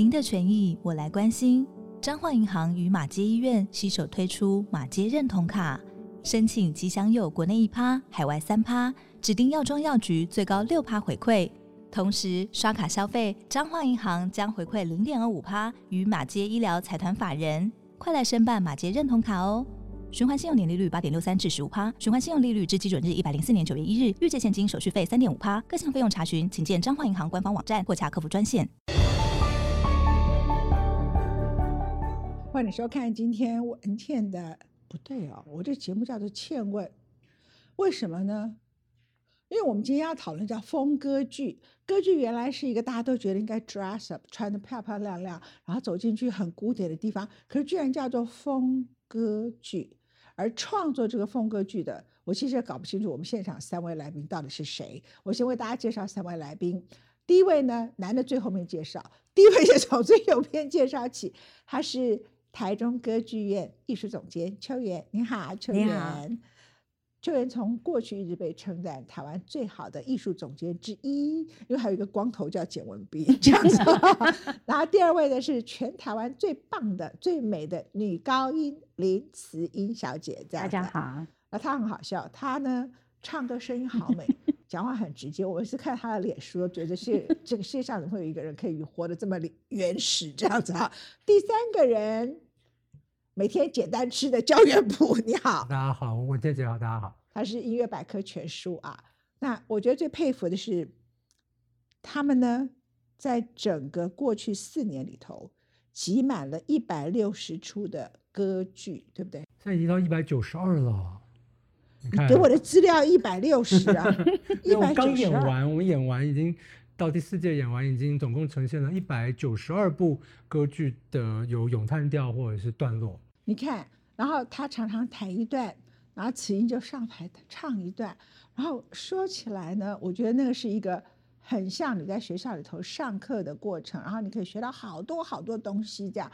您的权益我来关心。彰化银行与马街医院携手推出马街认同卡，申请即享有国内一趴、海外三趴，指定药妆药局最高六趴回馈。同时刷卡消费，彰化银行将回馈零点二五趴与马街医疗财团法人。快来申办马街认同卡哦！循环信用年利率八点六三至十五趴，循环信用利率至基准日一百零四年九月一日，预借现金手续费三点五趴，各项费用查询请见彰化银行官方网站或洽客服专线。欢迎收看今天文倩的不对哦，我这节目叫做《倩问》，为什么呢？因为我们今天要讨论叫风歌剧，歌剧原来是一个大家都觉得应该 dress up，穿的漂漂亮亮，然后走进去很古典的地方，可是居然叫做风歌剧。而创作这个风歌剧的，我其实也搞不清楚我们现场三位来宾到底是谁。我先为大家介绍三位来宾。第一位呢，男的最后面介绍，第一位就从最右边介绍起，他是。台中歌剧院艺术总监邱元，你好，邱元。邱元从过去一直被称赞台湾最好的艺术总监之一，因为还有一个光头叫简文彬 这样子。然后第二位呢是全台湾最棒的、最美的女高音林慈英小姐，大家好。那她很好笑，她呢唱歌声音好美。讲话很直接，我是看他的脸书，觉得是 这个世界上怎么会有一个人可以活得这么原始这样子啊？第三个人，每天简单吃的焦元溥，你好，大家好，我姐姐好，大家好。他是音乐百科全书啊。那我觉得最佩服的是，他们呢，在整个过去四年里头，集满了一百六十出的歌剧，对不对？现在已经到一百九十二了。你给我的资料一百六十啊，一百刚演完，我们演完已经到第四届演完，已经总共呈现了一百九十二部歌剧的有咏叹调或者是段落。你看，然后他常常弹一段，然后此音就上台唱一段，然后说起来呢，我觉得那个是一个很像你在学校里头上课的过程，然后你可以学到好多好多东西。这样，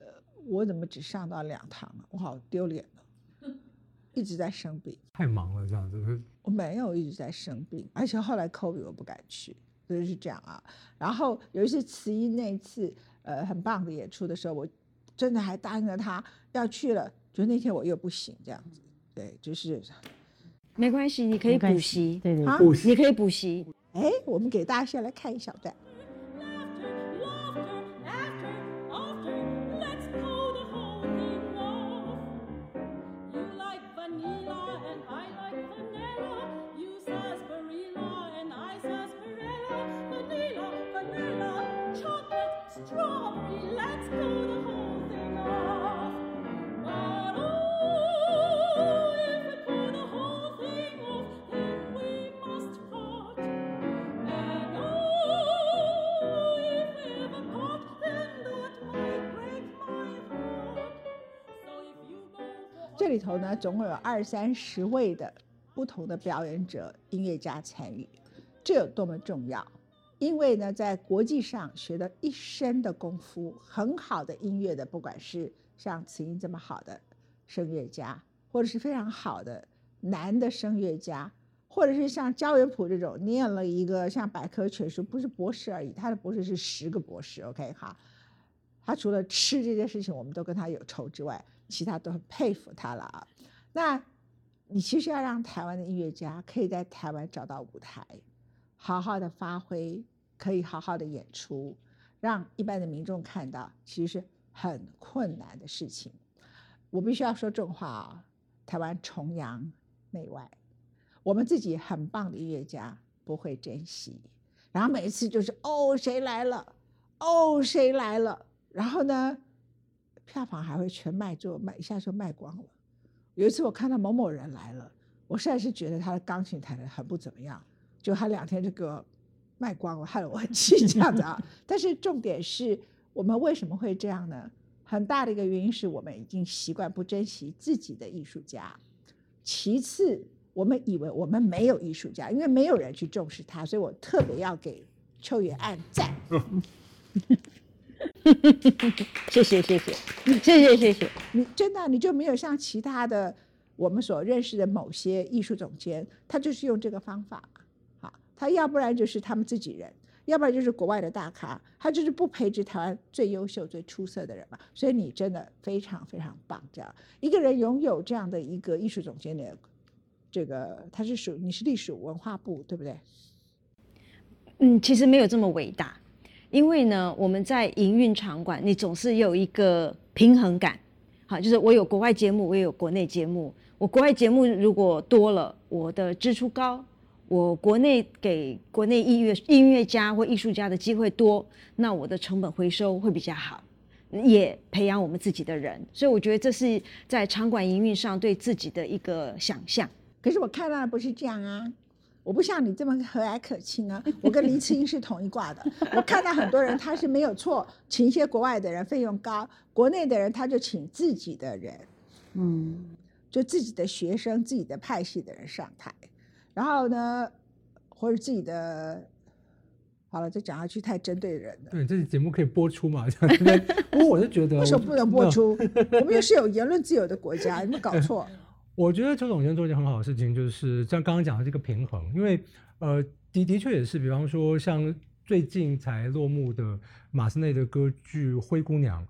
呃，我怎么只上到两堂啊？我好丢脸。一直在生病，太忙了这样子。我没有一直在生病，而且后来 COVID 我不敢去，就是这样啊。然后有一次慈音那一次，呃，很棒的演出的时候，我真的还答应了他要去了，就那天我又不行这样子。对，就是没关系，你可以补习，对对，补习你可以补习。哎，我们给大家先来看一小段。里头呢，总共有二三十位的不同的表演者、音乐家参与，这有多么重要？因为呢，在国际上学了一身的功夫，很好的音乐的，不管是像慈音这么好的声乐家，或者是非常好的男的声乐家，或者是像焦元溥这种念了一个像百科全书，不是博士而已，他的博士是十个博士。OK 哈，他除了吃这件事情我们都跟他有仇之外，其他都很佩服他了啊。那你其实要让台湾的音乐家可以在台湾找到舞台，好好的发挥。可以好好的演出，让一般的民众看到，其实是很困难的事情。我必须要说重话啊！台湾崇洋媚外，我们自己很棒的音乐家不会珍惜，然后每一次就是哦谁来了，哦谁来了，然后呢，票房还会全卖，就卖一下就卖光了。有一次我看到某某人来了，我实在是觉得他的钢琴弹的很不怎么样，就他两天就给我。卖光了，害得我很气这样子啊！但是重点是我们为什么会这样呢？很大的一个原因是我们已经习惯不珍惜自己的艺术家。其次，我们以为我们没有艺术家，因为没有人去重视他，所以我特别要给秋元按赞。谢谢谢谢 谢谢谢谢你，真的你就没有像其他的我们所认识的某些艺术总监，他就是用这个方法。他要不然就是他们自己人，要不然就是国外的大咖，他就是不培植台湾最优秀、最出色的人嘛。所以你真的非常非常棒，这样一个人拥有这样的一个艺术总监的这个，他是属你是隶属文化部对不对？嗯，其实没有这么伟大，因为呢，我们在营运场馆，你总是有一个平衡感。好，就是我有国外节目，我也有国内节目。我国外节目如果多了，我的支出高；我国内给国内音乐音乐家或艺术家的机会多，那我的成本回收会比较好，也培养我们自己的人。所以我觉得这是在场馆营运上对自己的一个想象。可是我看到的不是这样啊。我不像你这么和蔼可亲啊！我跟林志英是同一挂的。我看到很多人他是没有错，请一些国外的人费用高，国内的人他就请自己的人，嗯，就自己的学生、自己的派系的人上台，然后呢，或者自己的，好了，再讲下去太针对人了。对，这节目可以播出嘛？这样子。不过我是觉得，为什么不能播出？我们又是有言论自由的国家，有没有搞错？我觉得邱总监做一件很好的事情，就是像刚刚讲的这个平衡，因为呃的的确也是，比方说像最近才落幕的马斯内的歌剧《灰姑娘》，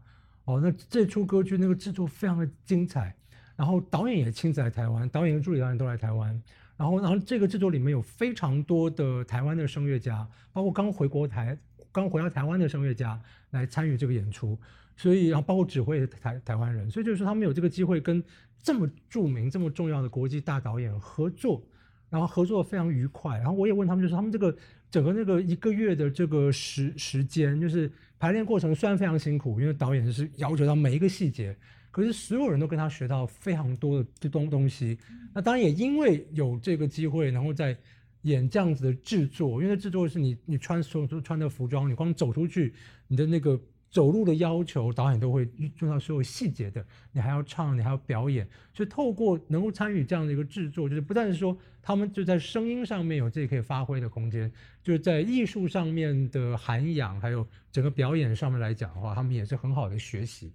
哦，那这出歌剧那个制作非常的精彩，然后导演也亲自来台湾，导演和助理导演都来台湾，然后然后这个制作里面有非常多的台湾的声乐家，包括刚回国台刚回到台湾的声乐家来参与这个演出，所以然后包括指挥台台湾人，所以就是说他们有这个机会跟。这么著名、这么重要的国际大导演合作，然后合作非常愉快。然后我也问他们，就是他们这个整个那个一个月的这个时时间，就是排练过程虽然非常辛苦，因为导演是要求到每一个细节，可是所有人都跟他学到非常多的这东东西。那当然也因为有这个机会，然后在演这样子的制作，因为制作是你你穿所有穿的服装，你光走出去，你的那个。走路的要求，导演都会注意到所有细节的。你还要唱，你还要表演，所以透过能够参与这样的一个制作，就是不但是说他们就在声音上面有自己可以发挥的空间，就是在艺术上面的涵养，还有整个表演上面来讲的话，他们也是很好的学习。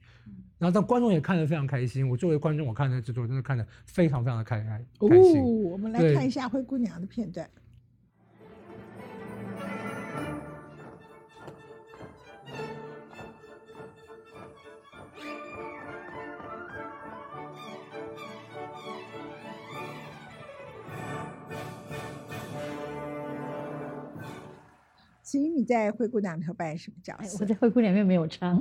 然后，但观众也看得非常开心。我作为观众，我看那制作真的看得非常非常的开开开心。我们来看一下灰姑娘的片段。其实你在灰姑娘里头扮演什么角色？我在灰姑娘里面没有唱，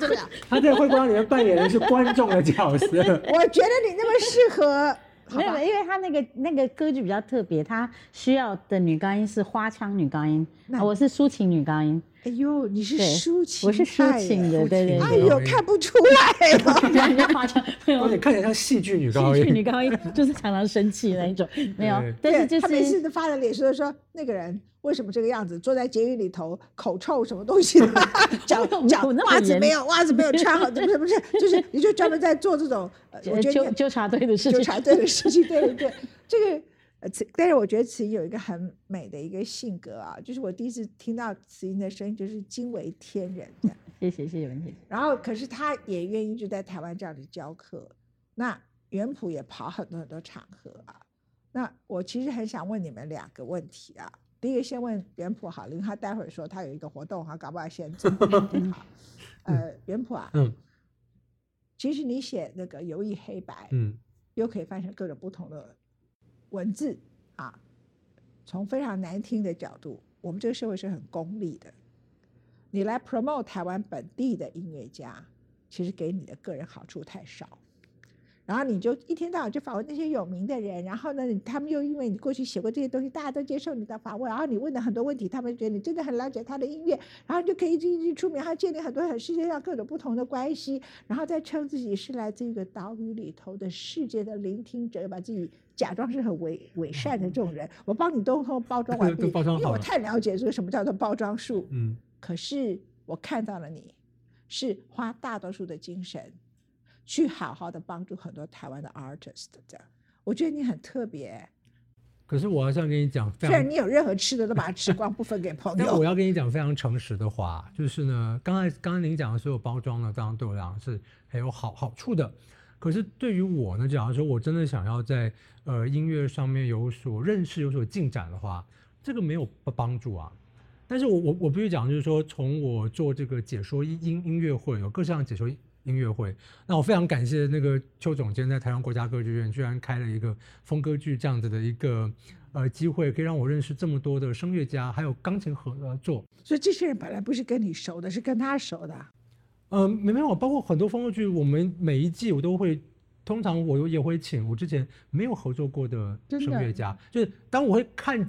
怎么样？他在灰姑娘里面扮演的是观众的角色。我觉得你那么适合，没有，因为他那个那个歌剧比较特别，他需要的女高音是花腔女高音，我是抒情女高音。哎呦，你是抒情，我是抒情的，对对。哎呦，看不出来，人家花腔，有点看起来像戏剧女高音。戏剧女高音 就是常常生气那一种，没有。但是就是他每次都发了脸说说那个人。为什么这个样子？坐在监狱里头，口臭什么东西的？脚脚袜子没有，袜子没有穿好，不是不是，就是你就专门在做这种，我觉得纠纠察队的事情，纠察队的事情，对对对。这个呃，但是我觉得慈英有一个很美的一个性格啊，就是我第一次听到慈英的声音，就是惊为天人的。谢谢谢谢文姐。然后，可是他也愿意就在台湾这样子教课，那元普也跑很多很多场合啊。那我其实很想问你们两个问题啊。第一个先问袁普好了，因为他待会儿说他有一个活动哈，搞不好先走。好，呃，袁普啊，嗯，其实你写那个游艺黑白，嗯，又可以翻成各种不同的文字啊。从非常难听的角度，我们这个社会是很功利的。你来 promote 台湾本地的音乐家，其实给你的个人好处太少。然后你就一天到晚就访问那些有名的人，然后呢，他们又因为你过去写过这些东西，大家都接受你的访问，然后你问的很多问题，他们觉得你真的很了解他的音乐，然后就可以一直一直出名，还建立很多很世界上各种不同的关系，然后再称自己是来自一个岛屿里头的世界的聆听者，把自己假装是很伪伪善的这种人。我帮你都都包装完 毕，因为我太了解这个什么叫做包装术。嗯，可是我看到了你，是花大多数的精神。去好好的帮助很多台湾的 artist，这样，我觉得你很特别。可是我要想跟你讲，虽然你有任何吃的都把它吃光，不分给朋友。但我要跟你讲非常诚实的话，就是呢，刚才刚刚您讲的所有包装呢，当然对我来讲是很有好好处的。可是对于我呢，假如说我真的想要在呃音乐上面有所认识、有所进展的话，这个没有帮助啊。但是我我我必须讲，就是说，从我做这个解说音音音乐会，有各式各样解说音乐会，那我非常感谢那个邱总监在台湾国家歌剧院居然开了一个风歌剧这样子的一个呃机会，可以让我认识这么多的声乐家，还有钢琴合作。所以这些人本来不是跟你熟的，是跟他熟的。呃，没没有，包括很多风歌剧，我们每一季我都会，通常我也会请我之前没有合作过的声乐家，就是当我会看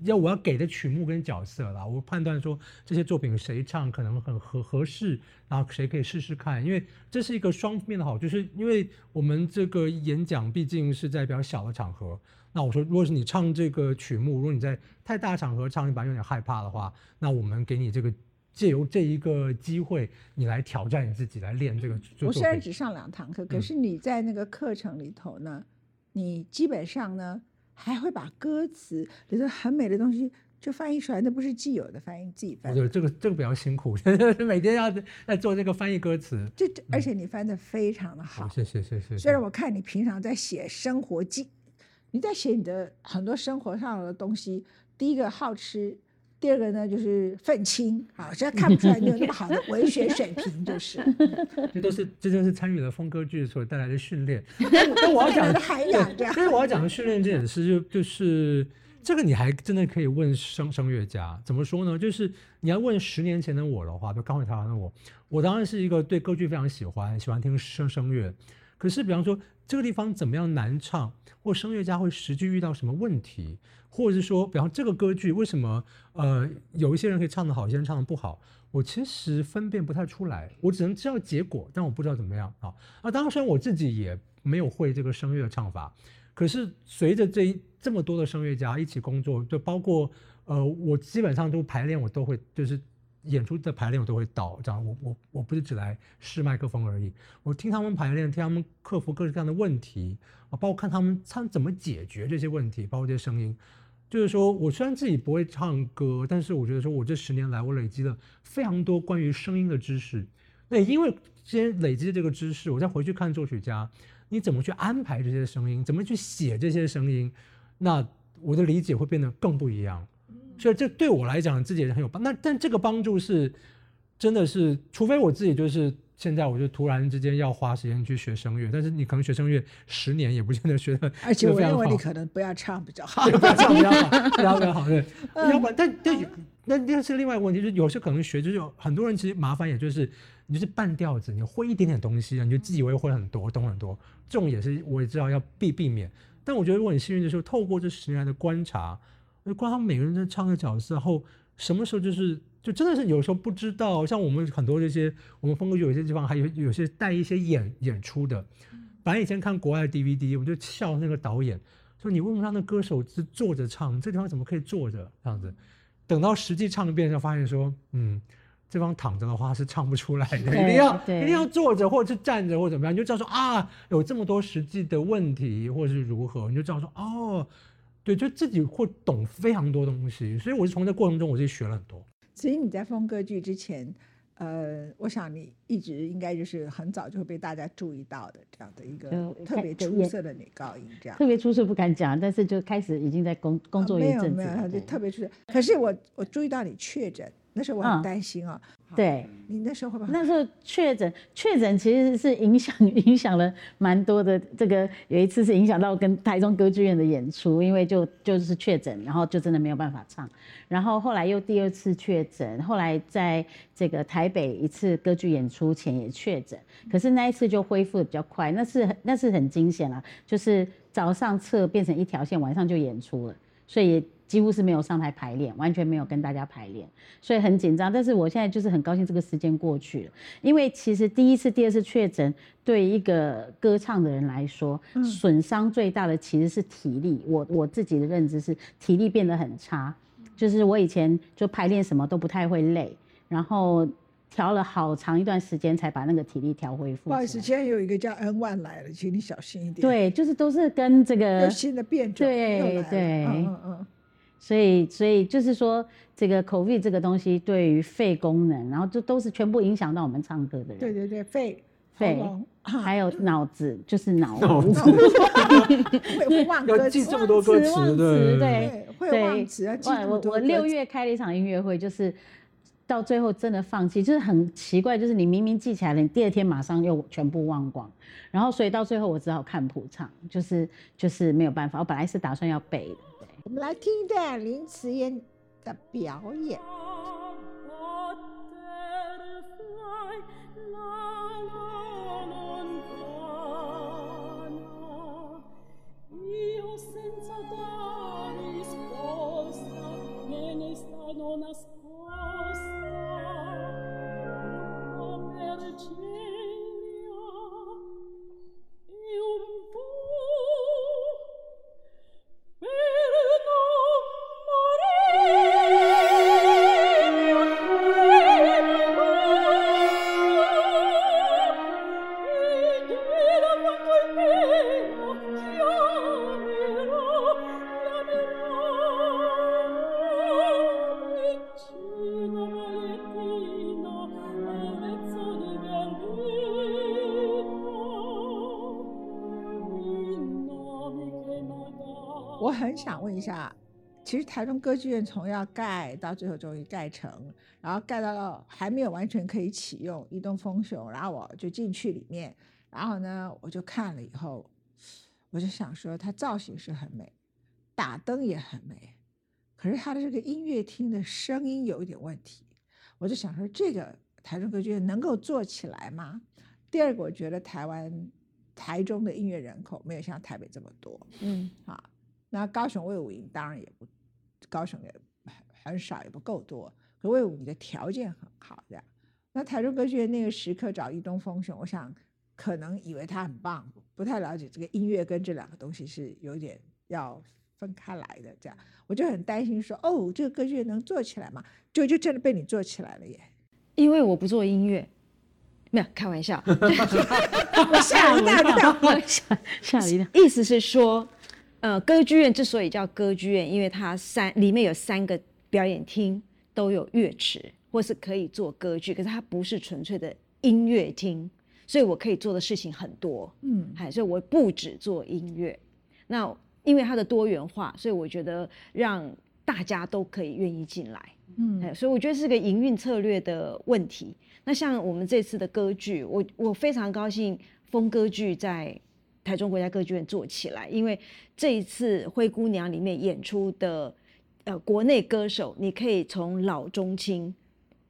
要我要给的曲目跟角色啦，我判断说这些作品谁唱可能很合合适，然后谁可以试试看，因为这是一个双面的好，就是因为我们这个演讲毕竟是在比较小的场合，那我说如果是你唱这个曲目，如果你在太大场合唱，你反而有点害怕的话，那我们给你这个借由这一个机会，你来挑战你自己，来练这个。我虽然只上两堂课，可是你在那个课程里头呢，你基本上呢。还会把歌词里头很美的东西就翻译出来，那不是既有的翻译，自己翻。对，这个这个比较辛苦，每天要在做这个翻译歌词。这而且你翻的非常的好，谢谢谢谢。虽然我看你平常在写生活记，你在写你的很多生活上的东西，第一个好吃。第二个呢，就是愤青，好，实在看不出来你有那么好的文学水平，就是。这都是，这就是参与了风歌剧所带来的训练。但我要讲的涵养，这样。所以我要讲的训练这件事，就就是这个，你还真的可以问声声乐家，怎么说呢？就是你要问十年前的我的话，就刚回台湾的我，我当然是一个对歌剧非常喜欢，喜欢听声声乐。可是，比方说这个地方怎么样难唱，或声乐家会实际遇到什么问题？或者是说，比方这个歌剧为什么呃有一些人可以唱得好，有些人唱得不好，我其实分辨不太出来，我只能知道结果，但我不知道怎么样啊。啊，当然我自己也没有会这个声乐唱法，可是随着这一这么多的声乐家一起工作，就包括呃我基本上都排练，我都会就是演出的排练我都会到，这样我我我不是只来试麦克风而已，我听他们排练，听他们克服各式各样的问题啊，包括看他们唱怎么解决这些问题，包括这些声音。就是说，我虽然自己不会唱歌，但是我觉得说，我这十年来我累积了非常多关于声音的知识。那因为先累积这个知识，我再回去看作曲家，你怎么去安排这些声音，怎么去写这些声音，那我的理解会变得更不一样。所以这对我来讲，自己也很有帮。那但这个帮助是，真的是，除非我自己就是。现在我就突然之间要花时间去学声乐，但是你可能学声乐十年也不见得学的。而且我认为你可能不要唱比较 好，不要唱比较好，不要比较好，对。要不然，但但那那是另外一个问题，就是有些可能学就是有很多人其实麻烦，也就是你就是半吊子，你会一点点东西，你就自以为会很多，懂很多，这种也是我也知道要避避免。但我觉得如果你幸运的时候，透过这十年来的观察，观他们每个人在唱的角色后，什么时候就是。就真的是有时候不知道，像我们很多这些，我们风格有些地方还有有些带一些演演出的。反正以前看国外的 DVD，我就笑那个导演说：“你为什么让那歌手是坐着唱？这地方怎么可以坐着这样子？”等到实际唱一遍，就发现说：“嗯，这方躺着的话是唱不出来的，一定要一定要坐着或者是站着或者怎么样，你就知道说啊，有这么多实际的问题或者是如何，你就知道说哦，对，就自己会懂非常多东西。所以我是从这过程中，我自己学了很多。”所以你在风歌剧之前，呃，我想你一直应该就是很早就会被大家注意到的这样的一个特别出色的女高音，这样特别出色不敢讲，但是就开始已经在工工作一阵子，没有没有，就特别出色。可是我我注意到你确诊。那时候我很担心啊，对你那时候？那时候确诊，确诊其实是影响影响了蛮多的。这个有一次是影响到跟台中歌剧院的演出，因为就就是确诊，然后就真的没有办法唱。然后后来又第二次确诊，后来在这个台北一次歌剧演出前也确诊，可是那一次就恢复的比较快，那是那是很惊险了，就是早上测变成一条线，晚上就演出了，所以。几乎是没有上台排练，完全没有跟大家排练，所以很紧张。但是我现在就是很高兴，这个时间过去了。因为其实第一次、第二次确诊，对一个歌唱的人来说，损伤最大的其实是体力。我我自己的认知是，体力变得很差。就是我以前就排练什么都不太会累，然后调了好长一段时间才把那个体力调恢复。不好意思，今天有一个叫 N 万来了，请你小心一点。对，就是都是跟这个新的变种对对，嗯嗯。所以，所以就是说，这个 COVID 这个东西对于肺功能，然后这都是全部影响到我们唱歌的人。对对对，肺肺还有脑子，就是脑脑雾子 会会忘歌要记词这么多歌词，忘词对对对，会忘词，要记我我六月开了一场音乐会，就是到最后真的放弃，就是很奇怪，就是你明明记起来了，你第二天马上又全部忘光，然后所以到最后我只好看谱唱，就是就是没有办法。我本来是打算要背的，对。我们来听一段林慈妍的表演。butterfly la la 台中歌剧院从要盖到最后终于盖成，然后盖到还没有完全可以启用，一栋丰雄，然后我就进去里面，然后呢，我就看了以后，我就想说，它造型是很美，打灯也很美，可是它的这个音乐厅的声音有一点问题，我就想说，这个台中歌剧院能够做起来吗？第二个，我觉得台湾台中的音乐人口没有像台北这么多，嗯，啊，那高雄魏武营当然也不，高雄也很很少，也不够多。可魏武你的条件很好，这样。那台中歌剧院那个时刻找一东风雄，我想可能以为他很棒，不太了解这个音乐跟这两个东西是有点要分开来的，这样我就很担心说，哦，这个歌剧院能做起来吗？就就真的被你做起来了耶！因为我不做音乐，没有开玩笑，我吓了一大跳。吓吓了一跳。意思是说，呃，歌剧院之所以叫歌剧院，因为它三里面有三个表演厅，都有乐池，或是可以做歌剧，可是它不是纯粹的音乐厅，所以我可以做的事情很多，嗯，哎，所以我不止做音乐。那因为它的多元化，所以我觉得让大家都可以愿意进来。嗯哎，所以我觉得是个营运策略的问题。那像我们这次的歌剧，我我非常高兴风歌剧在台中国家歌剧院做起来，因为这一次《灰姑娘》里面演出的呃国内歌手，你可以从老中青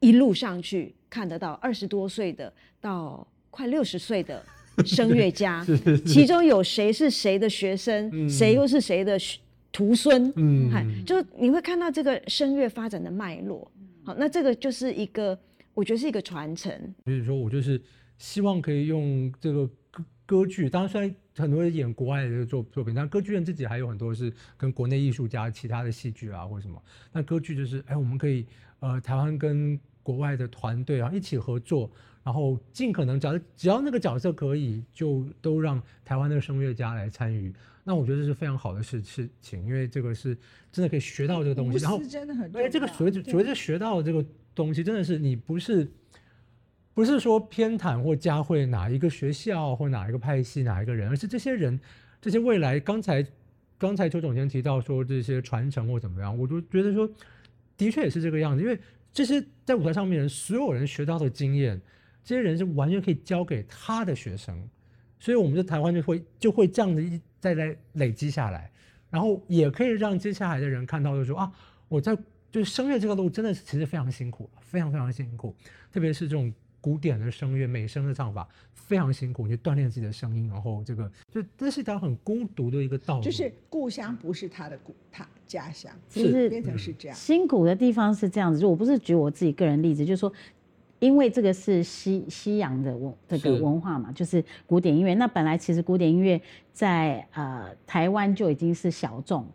一路上去看得到，二十多岁的到快六十岁的声乐家，其中有谁是谁的学生，嗯谁又是谁的徒孙，嗯嗨，就你会看到这个声乐发展的脉络。好，那这个就是一个，我觉得是一个传承。比如说我就是希望可以用这个歌歌剧，当然虽然很多人演国外的作作品，但歌剧院自己还有很多是跟国内艺术家、其他的戏剧啊或什么。那歌剧就是，哎，我们可以呃台湾跟国外的团队啊一起合作，然后尽可能只要只要那个角色可以，就都让台湾的声乐家来参与。那我觉得这是非常好的事事情，因为这个是真的可以学到这个东西，然后无私真的很重要。而且这个所谓对所谓的学到这个东西，真的是你不是不是说偏袒或加惠哪一个学校或哪一个派系哪一个人，而是这些人这些未来刚才刚才邱总监提到说这些传承或怎么样，我就觉得说的确也是这个样子，因为这些在舞台上面人所有人学到的经验，这些人是完全可以教给他的学生，所以我们在台湾就会就会这样子一再来累积下来，然后也可以让接下来的人看到，就说啊，我在就是声乐这个路真的是其实非常辛苦，非常非常辛苦，特别是这种古典的声乐、美声的唱法非常辛苦，你就锻炼自己的声音，然后这个就这是一条很孤独的一个道路，就是故乡不是他的故，他家乡，其实变成是这样。辛苦的地方是这样子，就我不是举我自己个人例子，就是说，因为这个是西西洋的文这个文化嘛，就是古典音乐。那本来其实古典音乐在呃台湾就已经是小众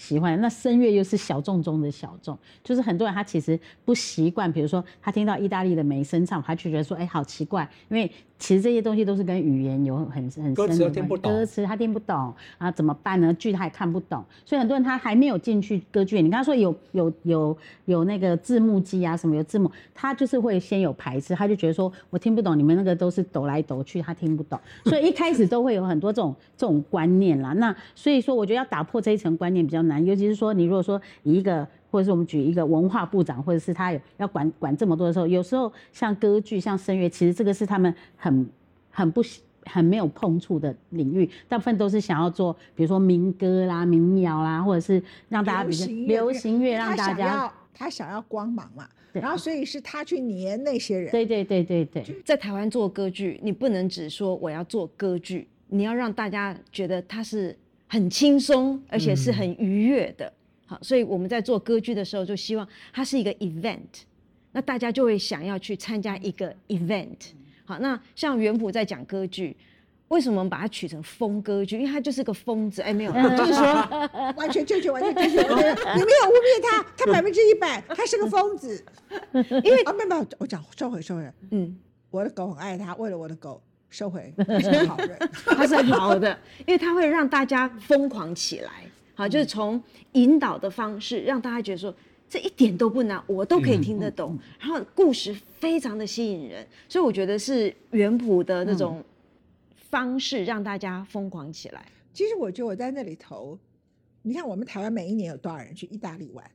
喜欢，那声乐又是小众中的小众，就是很多人他其实不习惯，比如说他听到意大利的美声唱，他就觉得说，哎，好奇怪，因为其实这些东西都是跟语言有很很深的关都听不懂。歌词他听不懂啊，怎么办呢？剧他也看不懂，所以很多人他还没有进去歌剧院，你刚刚说有有有有那个字幕机啊什么有字幕，他就是会先有排斥，他就觉得说我听不懂，你们那个都是抖来抖去，他听不懂，所以一开始都会有很多这种这种观念啦。那所以说，我觉得要打破这一层观念比较难，尤其是说你如果说以一个或者是我们举一个文化部长，或者是他有要管管这么多的时候，有时候像歌剧、像声乐，其实这个是他们很很不喜很没有碰触的领域，大部分都是想要做，比如说民歌啦、民谣啦，或者是让大家比较流行乐，让大家想要他想要光芒嘛，对然后所以是他去黏那些人，对对对对对，在台湾做歌剧，你不能只说我要做歌剧，你要让大家觉得它是很轻松，而且是很愉悦的。好，所以我们在做歌剧的时候，就希望它是一个 event，那大家就会想要去参加一个 event。好，那像元普在讲歌剧。为什么把它取成疯歌剧？因为他就是个疯子。哎，没有，就是说，完全正确，完全正确。你没有污蔑他，他百分之一百，他是个疯子。因为啊，没有没有，我讲收回收回。嗯，我的狗很爱他，为了我的狗收回，他是个好人。他是好的，因为他会让大家疯狂起来。好，就是从引导的方式，让大家觉得说这一点都不难，我都可以听得懂。然后故事非常的吸引人，所以我觉得是原谱的那种方式让大家疯狂起来。其实我觉得我在那里头，你看我们台湾每一年有多少人去意大利玩，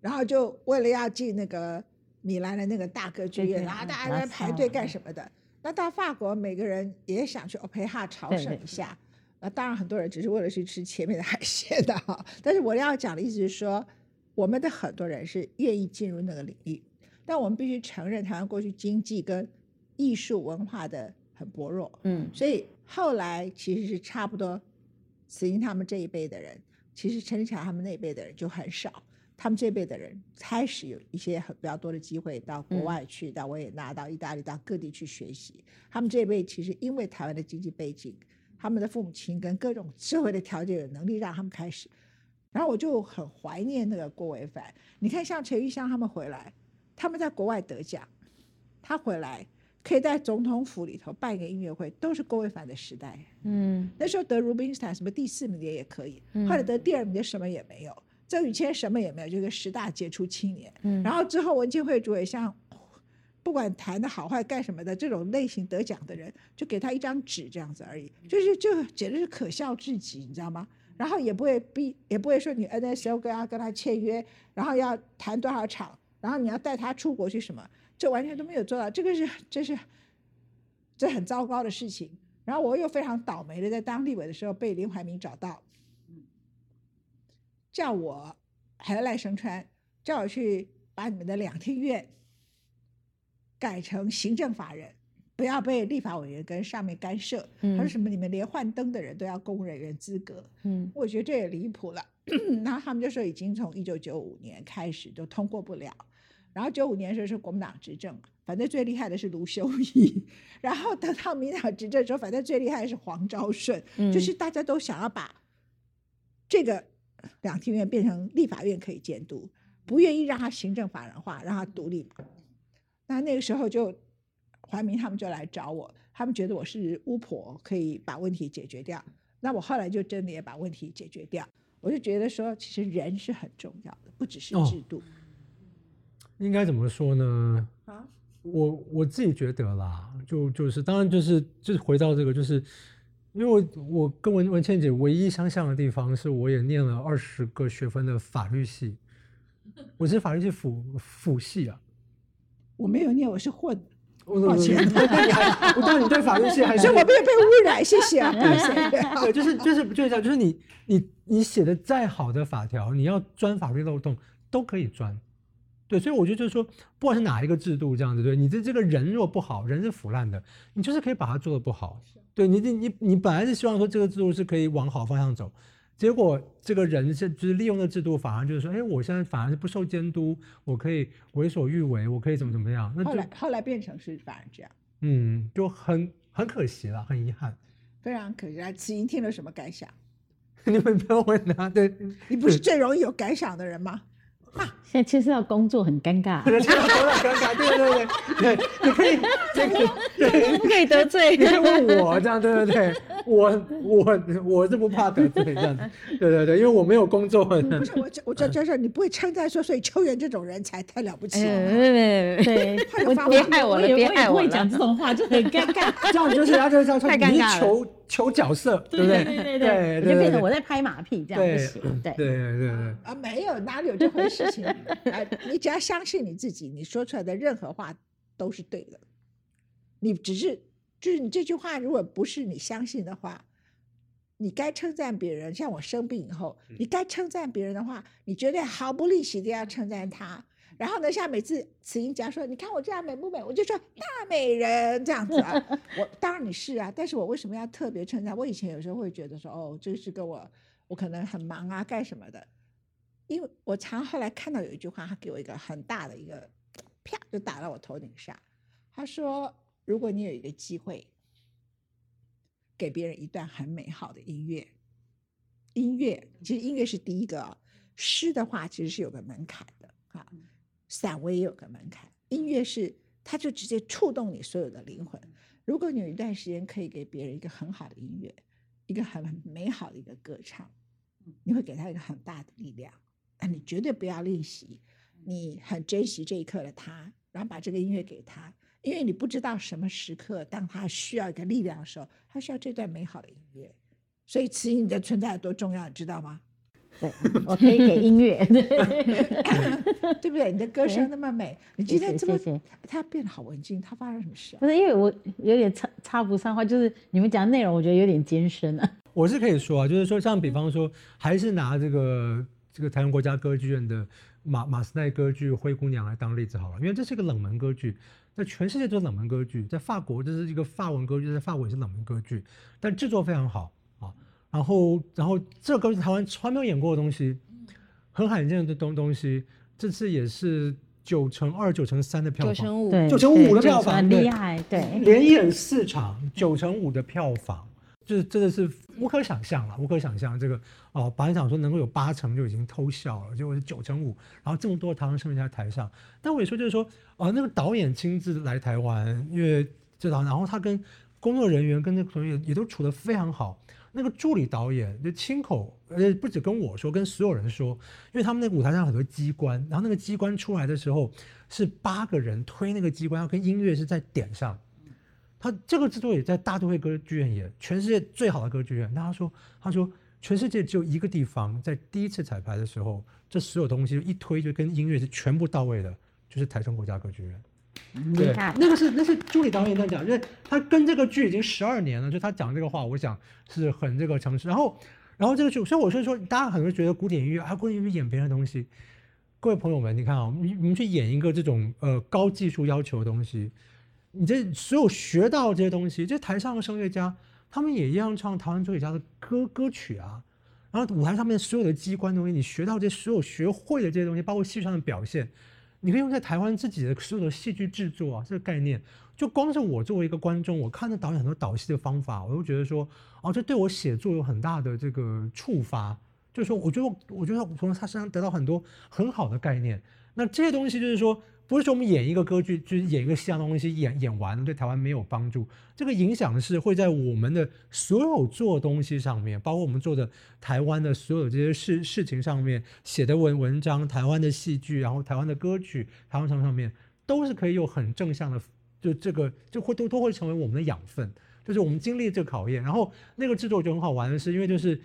然后就为了要进那个米兰的那个大歌剧院，对对然后嗯大家在排队干什么的。那到法国，每个人也想去欧佩哈朝圣一下。那当然，很多人只是为了去吃前面的海鲜的哈。但是我要讲的意思是说，我们的很多人是愿意进入那个领域，但我们必须承认，台湾过去经济跟艺术文化的很薄弱。嗯，所以后来其实是差不多，死因他们这一辈的人，其实陈立强他们那一辈的人就很少。他们这一辈的人开始有一些很比较多的机会到国外去，到维也纳、到意大利、到各地去学习。他们这一辈其实因为台湾的经济背景，他们的父母亲跟各种社会的条件有能力让他们开始。然后我就很怀念那个郭伟凡。你看，像陈玉香他们回来，他们在国外得奖，他回来可以在总统府里头办一个音乐会，都是郭伟凡的时代。嗯，那时候得 Rubinstein 什么第四名的也可以，嗯后来得第二名的什么也没有，曾宇谦什么也没有，就一个十大杰出青年。嗯然后之后文建会主委像不管弹的好坏干什么的这种类型得奖的人，就给他一张纸这样子而已，就是就简直是可笑至极，你知道吗？然后也不会逼，也不会说你 NSO 跟要跟他签约，然后要谈多少场，然后你要带他出国去什么，这完全都没有做到，这个是这是这很糟糕的事情。然后我又非常倒霉的，在当立委的时候被林怀民找到，叫我还有赖声川叫我去把你们的两厅院改成行政法人，不要被立法委员跟上面干涉。嗯他说什么你们连换灯的人都要公务人员资格，嗯我觉得这也离谱了。然后他们就说已经从一九九五年开始就通过不了，然后九五年的时候是国民党执政，反正最厉害的是卢修义，然后等到民进党执政的时候，反正最厉害的是黄昭顺，嗯就是大家都想要把这个两厅院变成立法院可以监督，不愿意让它行政法人化，让它独立。那那个时候就怀民他们就来找我，他们觉得我是巫婆，可以把问题解决掉。那我后来就真的也把问题解决掉。我就觉得说，其实人是很重要的，不只是哦制度。应该怎么说呢？啊，我我自己觉得啦，就就是当然就是就是回到这个，就是因为我我跟文文倩姐唯一相像的地方是，我也念了二十个学分的法律系，我是法律系辅辅系啊。我没有念，我是混的，我抱歉你还我对你对法律系还是所以我没有被污染。谢谢啊，对对，就是就是就是这样，就是你你你写的再好的法条，你要钻法律漏洞都可以钻。对，所以我觉得就是说，不管是哪一个制度这样子，对你的这个人若不好，人是腐烂的，你就是可以把它做的不好。对你你你你本来是希望说这个制度是可以往好方向走，结果这个人是就是利用的制度，反而就是说，哎，我现在反而是不受监督，我可以为所欲为，我可以怎么怎么样，那后来后来变成是反而这样，嗯就很很可惜了，很遗憾。非常可惜啊。子英听了什么感想？你们不要问他，对，你不是最容易有感想的人吗？现在牵涉到工作很尴尬。这个头很尴尬，对对对对对，你可以这个对，不可以得罪你可以问我这样，对对对，我我我是不怕得罪这样子，对对对，因为我没有工作的。不是我这我这这是你不会称赞说，所以秋元这种人才太了不起了。哎，对，有方法别害我了，别害我了讲。这种话，就很尴尬。这样就是他就是你太尴尬了求求角色，对不对？对对对就变成我在拍马屁，这样不对行。对对对对。啊，没有，哪里有这回事情？啊，你只要相信你自己，你说出来的任何话都是对的。你只是就是你这句话，如果不是你相信的话，你该称赞别人。像我生病以后，你该称赞别人的话，你绝对毫不吝惜的要称赞他。然后呢，像每次慈英讲说，你看我这样美不美？我就说大美人这样子啊。我当然你是啊，但是我为什么要特别称赞？我以前有时候会觉得说，哦，这是跟我我可能很忙啊，干什么的。因为我常后来看到有一句话，他给我一个很大的一个啪就打到我头顶上。他说：“如果你有一个机会，给别人一段很美好的音乐，音乐其实音乐是第一个、哦，诗的话其实是有个门槛的啊，散文也有个门槛，音乐是它就直接触动你所有的灵魂。如果你有一段时间可以给别人一个很好的音乐，一个很美好的一个歌唱，你会给他一个很大的力量。那你绝对不要吝惜，你很珍惜这一刻的他，然后把这个音乐给他，因为你不知道什么时刻，当他需要一个力量的时候，他需要这段美好的音乐。所以，慈音你的存在有多重要，你知道吗？对，我可以给音乐。对不对？你的歌声那么美，你今天这么谢谢，他变得好文静，他发生什么事啊？不是因为我有点插插不上话，就是你们讲的内容，我觉得有点艰深啊。我是可以说啊，就是说，像比方说，还是拿这个这个台湾国家歌剧院的马马斯奈歌剧《灰姑娘》来当例子好了，因为这是一个冷门歌剧，在全世界都是冷门歌剧，在法国这是一个法文歌剧，在法国也是冷门歌剧，但制作非常好啊。然后，然后这个歌是台湾从来没有演过的东西，很罕见的东东西，这次也是九乘二、九乘三的票房，九乘五，九成五的票房很对厉害，对。连演四场，九乘五的票房，就是真的是无可想象了，无可想象。这个哦，本来想说能够有八成就已经偷笑了，结果是九成五，然后这么多台湾市民在台上。但我也说，就是说，呃，那个导演亲自来台湾，因为这导，然后他跟工作人员跟那个朋友也都处得非常好。那个助理导演就亲口，呃，不止跟我说，跟所有人说，因为他们那个舞台上很多机关，然后那个机关出来的时候是八个人推那个机关，要跟音乐是在点上。他这个制作也在大都会歌剧院演，全世界最好的歌剧院。那他说，他说全世界只有一个地方，在第一次彩排的时候，这所有东西一推就跟音乐是全部到位的，就是台中国家歌剧院。对厉害，那个是那是助理导演在讲，就是他跟这个剧已经十二年了，就他讲这个话，我想是很这个诚实。然后，然后这个剧，所以我是说，大家很多人觉得古典音乐啊，古典音乐演别人的东西。各位朋友们，你看啊，你你们去演一个这种呃高技术要求的东西，你这所有学到这些东西，这台上的声乐家，他们也一样唱台湾作曲家的歌歌曲啊。然后舞台上面所有的机关东西，你学到这所有学会的这些东西，包括戏剧上的表现，你可以用在台湾自己的所有的戏剧制作啊，这个概念，就光是我作为一个观众，我看到导演很多导戏的方法，我都觉得说，哦，这对我写作有很大的这个触发，就是说，我觉得我我觉得我从他身上得到很多很好的概念。那这些东西就是说，不是说我们演一个歌剧，就是演一个西洋东西，演演完了对台湾没有帮助。这个影响是会在我们的所有做东西上面，包括我们做的台湾的所有这些事事情上面写的文文章、台湾的戏剧，然后台湾的歌曲、台湾唱上面，都是可以有很正向的，就这个就会都都会成为我们的养分。就是我们经历这个考验，然后那个制作就很好玩的是，因为就是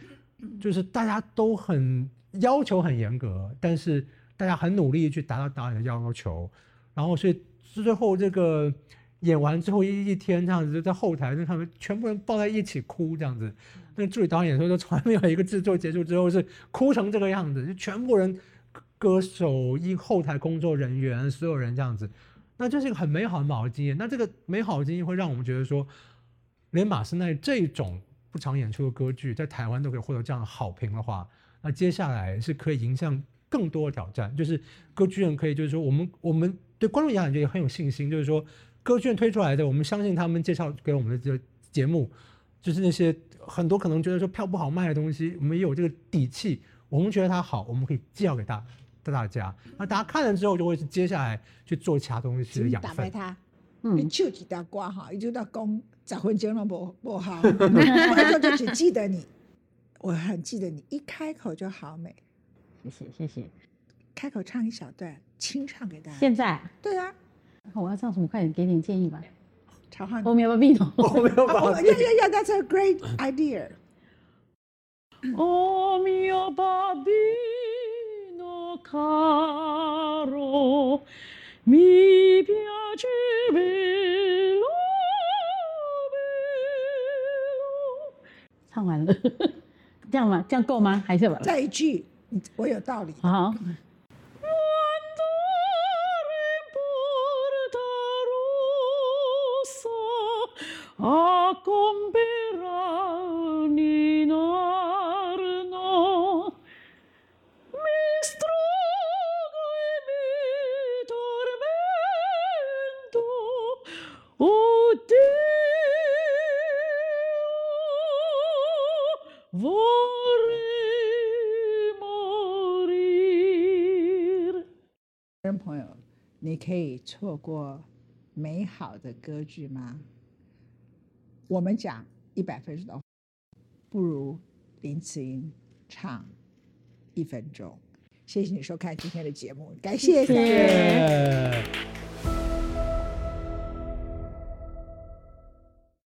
就是大家都很要求很严格，但是大家很努力去达到导演的要求，然后所以最后这个演完之后一一天这样子，就在后台，那他们全部人抱在一起哭这样子。那助理导演说，说从来没有一个制作结束之后是哭成这个样子，就全部人歌手、一后台工作人员所有人这样子，那这是一个很美好很美好的经验。那这个美好的经验会让我们觉得说，连马斯奈这种不常演出的歌剧在台湾都可以获得这样的好评的话，那接下来是可以迎向更多的挑战，就是歌剧院可以，就是说我们我们对观众也感觉也很有信心，就是说歌剧院推出来的，我们相信他们介绍给我们的这个节目，就是那些很多可能觉得说票不好卖的东西，我们也有这个底气，我们觉得它好，我们可以介绍给大大家。那大家看了之后，就会是接下来去做其他东西请你的养分。打败他。你嗯，唱几条歌哈，也就到讲十分钟都不不好，我就只记得你，我很记得你一开口就好美，谢谢谢谢。开口唱一小段，清唱给大家。现在对啊，我要唱什么？快点给点建议吧。茶花我没有病痛。我没有办 哦，法要要要，That's a great idea。Oh mio bambino caro, mi piace bello, bello. 唱完了，这样吗？这样够吗？还是有再一句，你我有道理。好，Andare in Porta Rossa a comprare 可以错过美好的歌剧吗？我们讲一百分钟，不如林慈英唱一分钟。谢谢你收看今天的节目，感谢